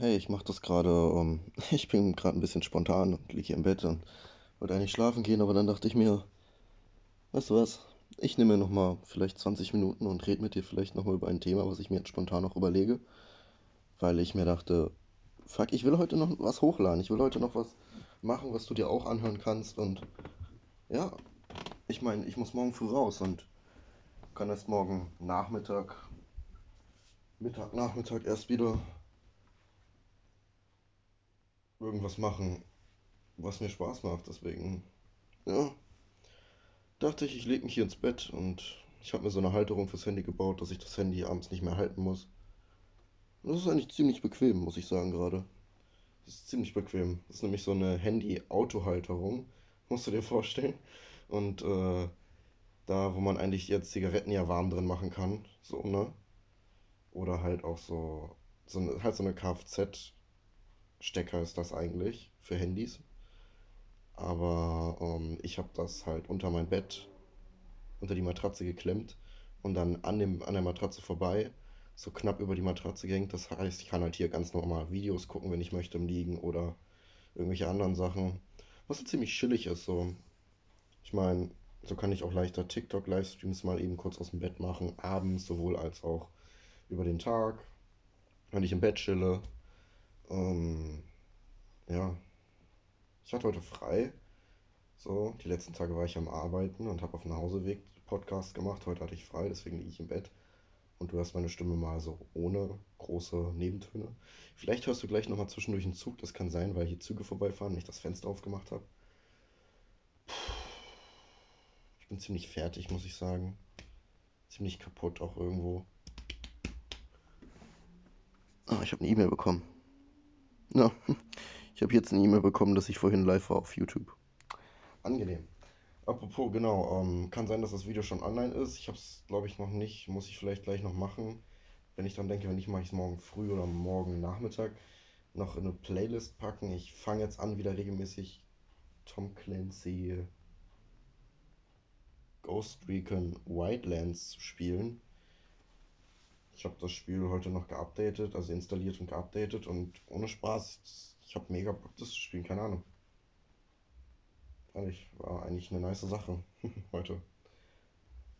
Hey, ich mache das gerade, ähm, ich bin gerade ein bisschen spontan und liege hier im Bett und wollte eigentlich schlafen gehen, aber dann dachte ich mir, weißt du was? Ich nehme mir noch mal vielleicht 20 Minuten und rede mit dir vielleicht noch mal über ein Thema, was ich mir jetzt spontan noch überlege, weil ich mir dachte, fuck, ich will heute noch was hochladen. Ich will heute noch was machen, was du dir auch anhören kannst und ja, ich meine, ich muss morgen früh raus und kann erst morgen Nachmittag, Mittag, Nachmittag erst wieder irgendwas machen, was mir Spaß macht. Deswegen, ja, dachte ich, ich lege mich hier ins Bett und ich habe mir so eine Halterung fürs Handy gebaut, dass ich das Handy abends nicht mehr halten muss. Und das ist eigentlich ziemlich bequem, muss ich sagen gerade. Das ist ziemlich bequem. Das ist nämlich so eine Handy-Auto-Halterung, musst du dir vorstellen. Und äh, da, wo man eigentlich jetzt Zigaretten ja warm drin machen kann, so, ne? Oder halt auch so, so eine, halt so eine Kfz-Stecker ist das eigentlich für Handys. Aber ähm, ich habe das halt unter mein Bett unter die Matratze geklemmt und dann an, dem, an der Matratze vorbei, so knapp über die Matratze gehängt. Das heißt, ich kann halt hier ganz normal Videos gucken, wenn ich möchte, im Liegen oder irgendwelche anderen Sachen. Was so ziemlich chillig ist, so. Ich meine, so kann ich auch leichter TikTok-Livestreams mal eben kurz aus dem Bett machen, abends sowohl als auch über den Tag, wenn ich im Bett chille. Ähm, ja, ich hatte heute frei. So, die letzten Tage war ich am Arbeiten und habe auf dem Nachhauseweg Podcast gemacht. Heute hatte ich frei, deswegen liege ich im Bett. und du hörst meine Stimme mal so ohne große Nebentöne. Vielleicht hörst du gleich nochmal zwischendurch einen Zug, das kann sein, weil hier Züge vorbeifahren und ich das Fenster aufgemacht habe. Ich bin ziemlich fertig, muss ich sagen. Ziemlich kaputt auch irgendwo. Ah, ich habe eine E-Mail bekommen. Ja, ich habe jetzt eine E-Mail bekommen, dass ich vorhin live war auf YouTube. Angenehm. Apropos, genau, ähm, kann sein, dass das Video schon online ist. Ich habe es, glaube ich, noch nicht. Muss ich vielleicht gleich noch machen. Wenn ich dann denke, wenn nicht, mache ich es morgen früh oder morgen Nachmittag. noch in eine Playlist packen. Ich fange jetzt an, wieder regelmäßig Tom Clancy Ghost Recon Wildlands zu spielen. Ich habe das Spiel heute noch geupdatet, also installiert und geupdatet und ohne Spaß, ich habe mega Bock, das zu spielen, keine Ahnung. Ehrlich, war eigentlich eine nice Sache heute.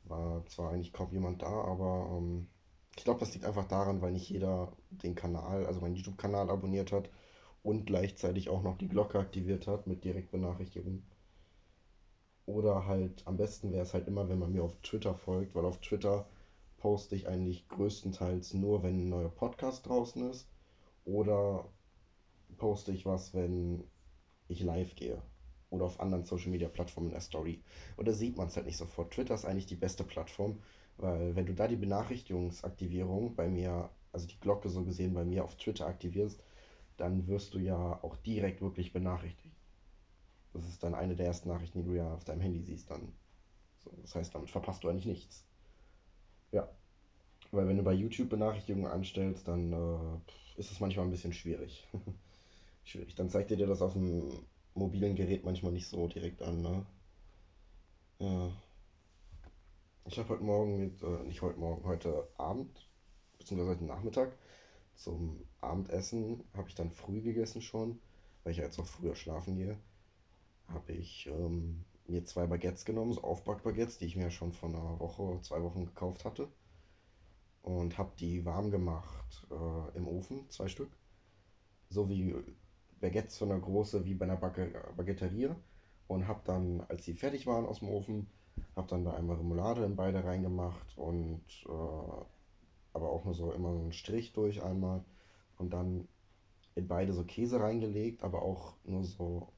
War zwar eigentlich kaum jemand da, aber ähm, ich glaube, das liegt einfach daran, weil nicht jeder den Kanal, also meinen YouTube-Kanal abonniert hat und gleichzeitig auch noch die Glocke aktiviert hat mit Direktbenachrichtigungen. Oder halt am besten wäre es halt immer, wenn man mir auf Twitter folgt, weil auf Twitter poste ich eigentlich größtenteils nur, wenn ein neuer Podcast draußen ist. Oder poste ich was, wenn ich live gehe. Oder auf anderen Social Media Plattformen in der Story. Und da sieht man es halt nicht sofort. Twitter ist eigentlich die beste Plattform, weil wenn du da die Benachrichtigungsaktivierung bei mir, also die Glocke so gesehen bei mir auf Twitter aktivierst, dann wirst du ja auch direkt wirklich benachrichtigt. Das ist dann eine der ersten Nachrichten, die du ja auf deinem Handy siehst dann. So, das heißt, damit verpasst du eigentlich nichts. Ja, weil wenn du bei YouTube Benachrichtigungen anstellst, dann äh, ist es manchmal ein bisschen schwierig. schwierig. Dann zeigt ihr dir das auf dem mobilen Gerät manchmal nicht so direkt an, ne? Ja. Ich habe heute Morgen mit, äh, nicht heute Morgen, heute Abend, beziehungsweise heute Nachmittag, zum Abendessen habe ich dann früh gegessen schon, weil ich ja jetzt auch früher schlafen gehe. habe ich ähm, mir zwei Baguettes genommen, so Aufbackbaguettes, die ich mir schon vor einer Woche, zwei Wochen gekauft hatte. Und habe die warm gemacht äh, im Ofen, zwei Stück. So wie Baguettes von der Größe wie bei einer Backe, Baguetterie. Und habe dann, als sie fertig waren aus dem Ofen, habe dann da einmal Remoulade in beide reingemacht und äh, aber auch nur so immer so einen Strich durch einmal. Und dann in beide so Käse reingelegt, aber auch nur so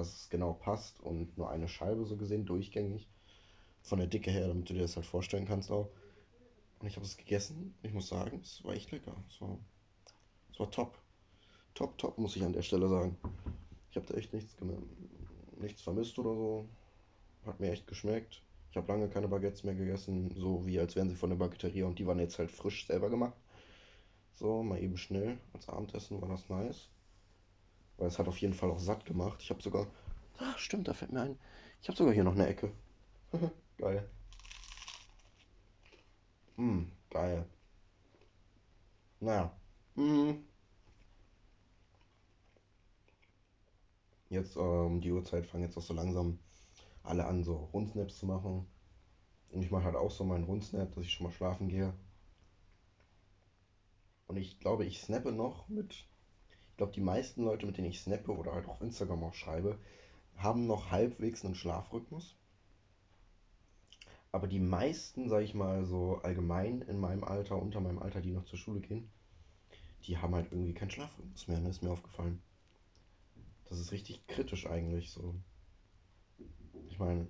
dass es genau passt und nur eine Scheibe so gesehen durchgängig. Von der Dicke her, damit du dir das halt vorstellen kannst auch. Und ich habe es gegessen. Ich muss sagen, es war echt lecker. Es war, es war top. Top, top, muss ich an der Stelle sagen. Ich habe da echt nichts, nichts vermisst oder so. Hat mir echt geschmeckt. Ich habe lange keine Baguettes mehr gegessen, so wie als wären sie von der Baguetterie und die waren jetzt halt frisch selber gemacht. So, mal eben schnell. Als Abendessen war das nice. Weil es hat auf jeden Fall auch satt gemacht. Ich habe sogar. Ach, stimmt, da fällt mir ein. Ich habe sogar hier noch eine Ecke. Mhm, geil. Mh, geil. Naja. Mh. Jetzt um ähm, die Uhrzeit fangen jetzt auch so langsam alle an, so Rundsnaps zu machen. Und ich mache halt auch so meinen Rundsnap, dass ich schon mal schlafen gehe. Und ich glaube, ich snappe noch mit ich glaube, die meisten Leute, mit denen ich snappe oder halt auf Instagram auch schreibe, haben noch halbwegs einen Schlafrhythmus. Aber die meisten, sag ich mal, so allgemein in meinem Alter, unter meinem Alter, die noch zur Schule gehen, die haben halt irgendwie keinen Schlafrhythmus mehr, ne? Ist mir aufgefallen. Das ist richtig kritisch eigentlich so. Ich meine,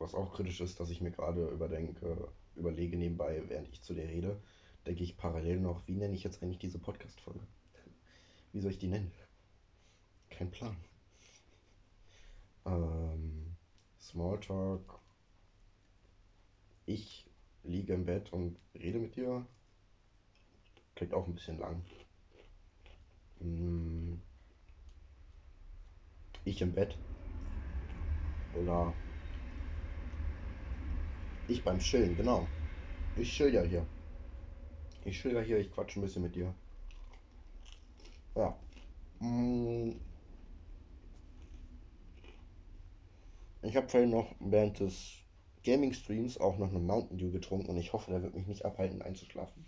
was auch kritisch ist, dass ich mir gerade überdenke, überlege nebenbei, während ich zu dir rede, denke ich parallel noch, wie nenne ich jetzt eigentlich diese Podcast-Folge? Wie soll ich die nennen? Kein Plan. Ähm, Smalltalk. Ich liege im Bett und rede mit dir. Klingt auch ein bisschen lang. Hm, Ich im Bett. Oder ich beim Chillen, genau. Ich chill ja hier. Ich chill ja hier, ich quatsch ein bisschen mit dir. Ja. Hm, Ich habe vorhin noch während des Gaming-Streams auch noch einen Mountain Dew getrunken und ich hoffe, der wird mich nicht abhalten, einzuschlafen.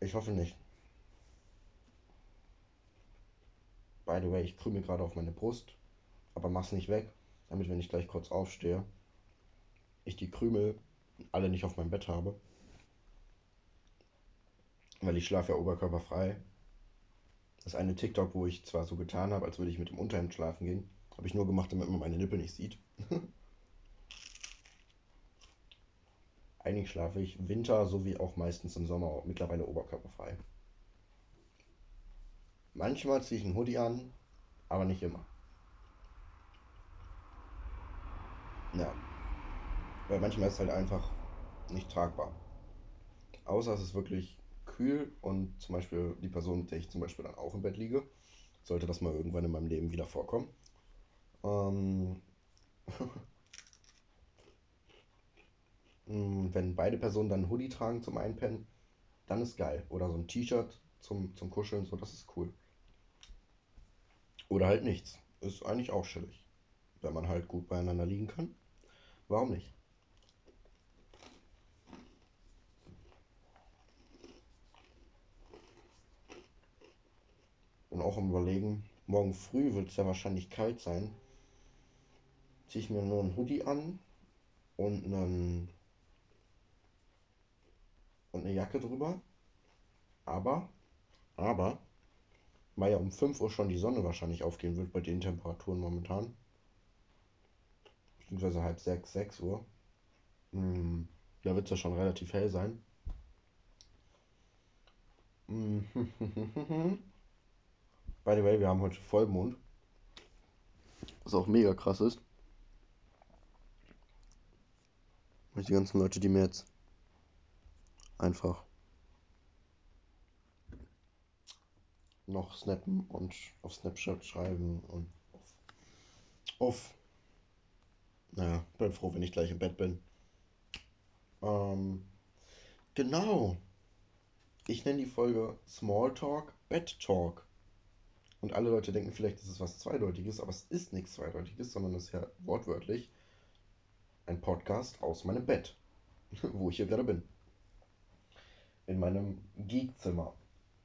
Ich hoffe nicht. By the way, ich krümel gerade auf meine Brust, aber mach's nicht weg, damit, wenn ich gleich kurz aufstehe, ich die Krümel alle nicht auf meinem Bett habe. Weil ich schlafe ja oberkörperfrei. Das eine TikTok, wo ich zwar so getan habe, als würde ich mit dem Unterhemd schlafen gehen, habe ich nur gemacht, damit man meine Nippel nicht sieht. Eigentlich schlafe ich Winter sowie auch meistens im Sommer mittlerweile oberkörperfrei. Manchmal ziehe ich einen Hoodie an, aber nicht immer. Ja, weil manchmal ist es halt einfach nicht tragbar. Außer es ist wirklich kühl und zum Beispiel die Person, mit der ich zum Beispiel dann auch im Bett liege, sollte das mal irgendwann in meinem Leben wieder vorkommen. Ähm, wenn beide Personen dann einen Hoodie tragen zum Einpennen, dann ist geil. Oder so ein T-Shirt zum, zum Kuscheln, so, das ist cool. Oder halt nichts. Ist eigentlich auch chillig. Wenn man halt gut beieinander liegen kann. Warum nicht? Und auch im Überlegen, morgen früh wird es ja wahrscheinlich kalt sein. Ziehe ich mir nur einen Hoodie an und, einen, und eine Jacke drüber. Aber, aber, weil ja um 5 Uhr schon die Sonne wahrscheinlich aufgehen wird bei den Temperaturen momentan. Beziehungsweise halb 6, 6 Uhr. Hm, da wird es ja schon relativ hell sein. By the way, wir haben heute Vollmond. Was auch mega krass ist. Und die ganzen Leute, die mir jetzt einfach noch snappen und auf Snapchat schreiben und auf, naja, bin froh, wenn ich gleich im Bett bin. Ähm, genau. Ich nenne die Folge Smalltalk Bed Talk. Und alle Leute denken vielleicht, das ist was Zweideutiges, aber es ist nichts Zweideutiges, sondern es ist ja wortwörtlich ein Podcast aus meinem Bett, wo ich hier gerade bin. In meinem Geekzimmer.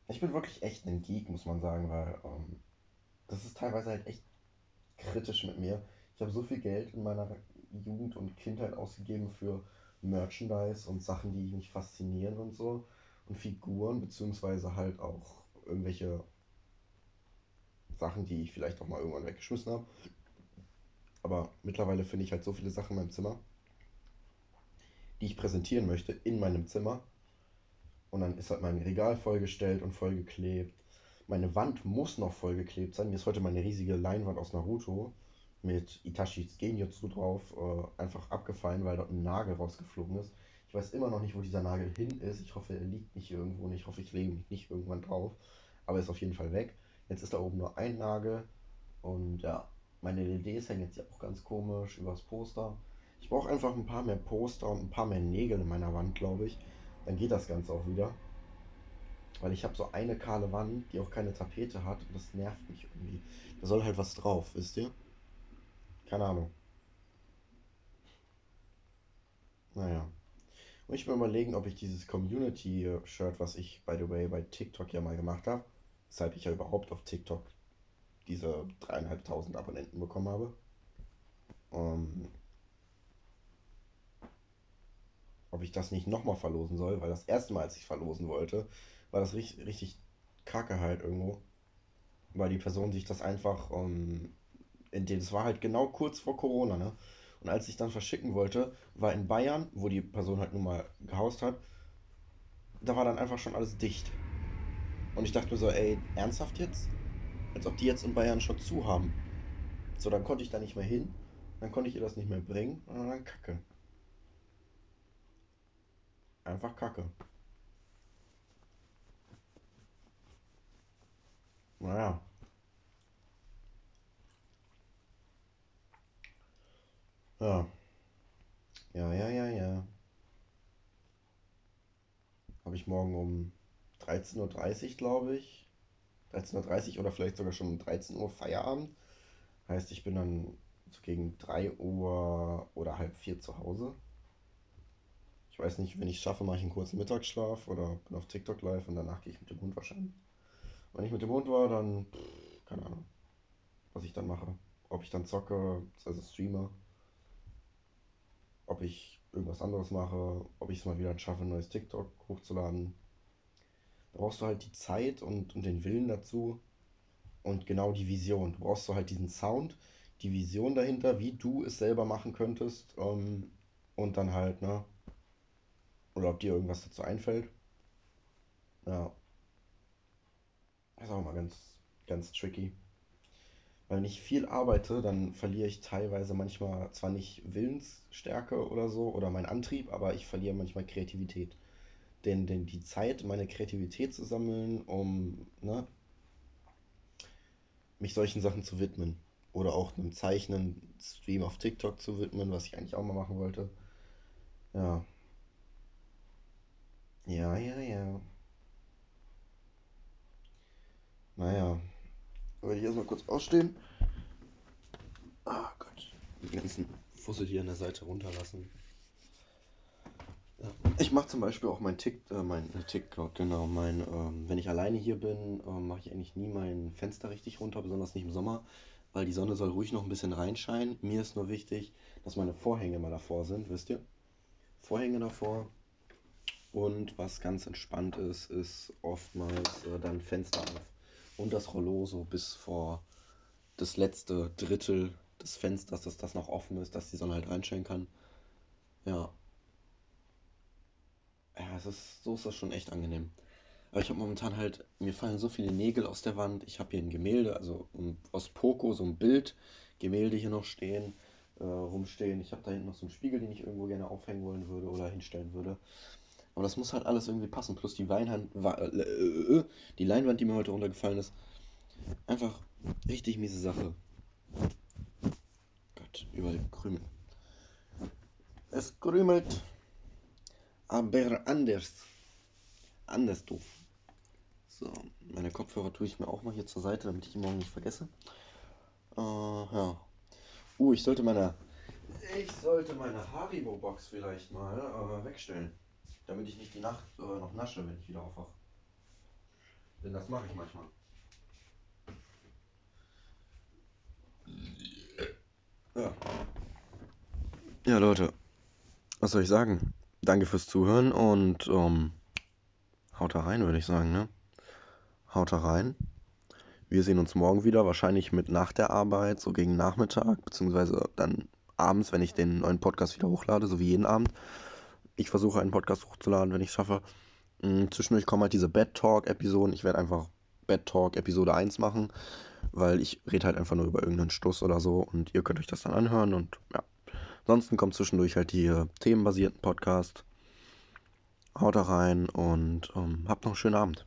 Ich bin wirklich echt ein Geek, muss man sagen, weil ähm, das ist teilweise halt echt kritisch mit mir. Ich habe so viel Geld in meiner Jugend und Kindheit ausgegeben für Merchandise und Sachen, die mich faszinieren und so. Und Figuren, beziehungsweise halt auch irgendwelche Sachen, die ich vielleicht auch mal irgendwann weggeschmissen habe. Aber mittlerweile finde ich halt so viele Sachen in meinem Zimmer, die ich präsentieren möchte in meinem Zimmer. Und dann ist halt mein Regal vollgestellt und vollgeklebt. Meine Wand muss noch vollgeklebt sein. Mir ist heute meine riesige Leinwand aus Naruto mit Itachis Genjutsu drauf äh, einfach abgefallen, weil dort ein Nagel rausgeflogen ist. Ich weiß immer noch nicht, wo dieser Nagel hin ist. Ich hoffe, er liegt nicht irgendwo und ich hoffe, ich lege mich nicht irgendwann drauf. Aber er ist auf jeden Fall weg. Jetzt ist da oben nur ein Nagel und ja, meine LEDs hängen jetzt ja auch ganz komisch übers Poster. Ich brauche einfach ein paar mehr Poster und ein paar mehr Nägel in meiner Wand, glaube ich. Dann geht das Ganze auch wieder. Weil ich habe so eine kahle Wand, die auch keine Tapete hat und das nervt mich irgendwie. Da soll halt was drauf, wisst ihr? Keine Ahnung. Naja. Und ich will überlegen, ob ich dieses Community-Shirt, was ich, by the way, bei TikTok ja mal gemacht habe, weshalb ich ja überhaupt auf TikTok diese dreieinhalbtausend Abonnenten bekommen habe, ähm, ob ich das nicht nochmal verlosen soll, weil das erste Mal, als ich verlosen wollte, war das richtig, richtig kacke halt irgendwo, weil die Person sich das einfach, ähm, in dem, es war halt genau kurz vor Corona, ne? Und als ich dann verschicken wollte, war in Bayern, wo die Person halt nun mal gehaust hat, da war dann einfach schon alles dicht. Und ich dachte mir so, ey, ernsthaft jetzt? Als ob die jetzt in Bayern schon zu haben. So, dann konnte ich da nicht mehr hin, dann konnte ich ihr das nicht mehr bringen und dann kacke. Einfach kacke. Naja, ja. Ja, ja, ja, ja. Habe ich morgen um 13.30 Uhr, glaube ich. 13.30 Uhr oder vielleicht sogar schon um 13 Uhr Feierabend. Heißt, ich bin dann so gegen 3 Uhr oder halb 4 zu Hause. Ich weiß nicht, wenn ich es schaffe, mache ich einen kurzen Mittagsschlaf oder bin auf TikTok live und danach gehe ich mit dem Hund wahrscheinlich. Wenn ich mit dem Hund war, dann, pff, keine Ahnung, was ich dann mache. Ob ich dann zocke, also streame, ob ich irgendwas anderes mache, ob ich es mal wieder schaffe, ein neues TikTok hochzuladen. Brauchst du halt die Zeit und, und den Willen dazu und genau die Vision. Du brauchst so halt diesen Sound, die Vision dahinter, wie du es selber machen könntest ähm, und dann halt, ne, oder ob dir irgendwas dazu einfällt. Ja, ist auch mal ganz, ganz tricky. Weil wenn ich viel arbeite, dann verliere ich teilweise manchmal zwar nicht Willensstärke oder so oder meinen Antrieb, aber ich verliere manchmal Kreativität. Denn, denn die Zeit, meine Kreativität zu sammeln, um ne, mich solchen Sachen zu widmen. Oder auch einem Zeichnen, Stream auf TikTok zu widmen, was ich eigentlich auch mal machen wollte. Ja, ja, ja, ja. Naja, werde ich erstmal kurz ausstehen. Ah Gott, den ganzen Fussel hier an der Seite runterlassen. Ich mache zum Beispiel auch mein Tick, äh, mein äh, TikTok, genau, mein, ähm, wenn ich alleine hier bin, ähm, mache ich eigentlich nie mein Fenster richtig runter, besonders nicht im Sommer, weil die Sonne soll ruhig noch ein bisschen reinscheinen. Mir ist nur wichtig, dass meine Vorhänge mal davor sind, wisst ihr? Vorhänge davor. Und was ganz entspannt ist, ist oftmals äh, dann Fenster auf. Und das Rollo so bis vor das letzte Drittel des Fensters, dass das noch offen ist, dass die Sonne halt reinscheinen kann. Ja, ja, es ist, so ist das schon echt angenehm. Aber ich habe momentan halt, mir fallen so viele Nägel aus der Wand. Ich habe hier ein Gemälde, also um, aus Poco, so ein Bild, Gemälde hier noch stehen, äh, rumstehen. Ich habe da hinten noch so einen Spiegel, den ich irgendwo gerne aufhängen wollen würde oder hinstellen würde. Aber das muss halt alles irgendwie passen. Plus die Weinhand, wa- äh, äh, die Leinwand, die mir heute runtergefallen ist. Einfach richtig miese Sache. Gott, überall Krümel. Es krümelt, aber anders. Anders doof. So, meine Kopfhörer tue ich mir auch mal hier zur Seite, damit ich die morgen nicht vergesse. Äh, ja. Uh, ich sollte meine, ich sollte meine Haribo-Box vielleicht mal äh, wegstellen. Damit ich nicht die Nacht äh, noch nasche, wenn ich wieder aufwache. Denn das mache ich manchmal. Ja. Ja, Leute, was soll ich sagen? Danke fürs Zuhören und ähm, haut da rein, würde ich sagen, ne? Haut da rein. Wir sehen uns morgen wieder, wahrscheinlich mit nach der Arbeit, so gegen Nachmittag, beziehungsweise dann abends, wenn ich den neuen Podcast wieder hochlade, so wie jeden Abend. Ich versuche einen Podcast hochzuladen, wenn ich es schaffe. Mm, Zwischendurch kommen halt diese Bad Talk-Episoden. Ich werde einfach Bad Talk Episode eins machen, weil ich rede halt einfach nur über irgendeinen Stuss oder so und ihr könnt euch das dann anhören und ja. Ansonsten kommt zwischendurch halt die äh, themenbasierten Podcast. Haut da rein und ähm, habt noch einen schönen Abend.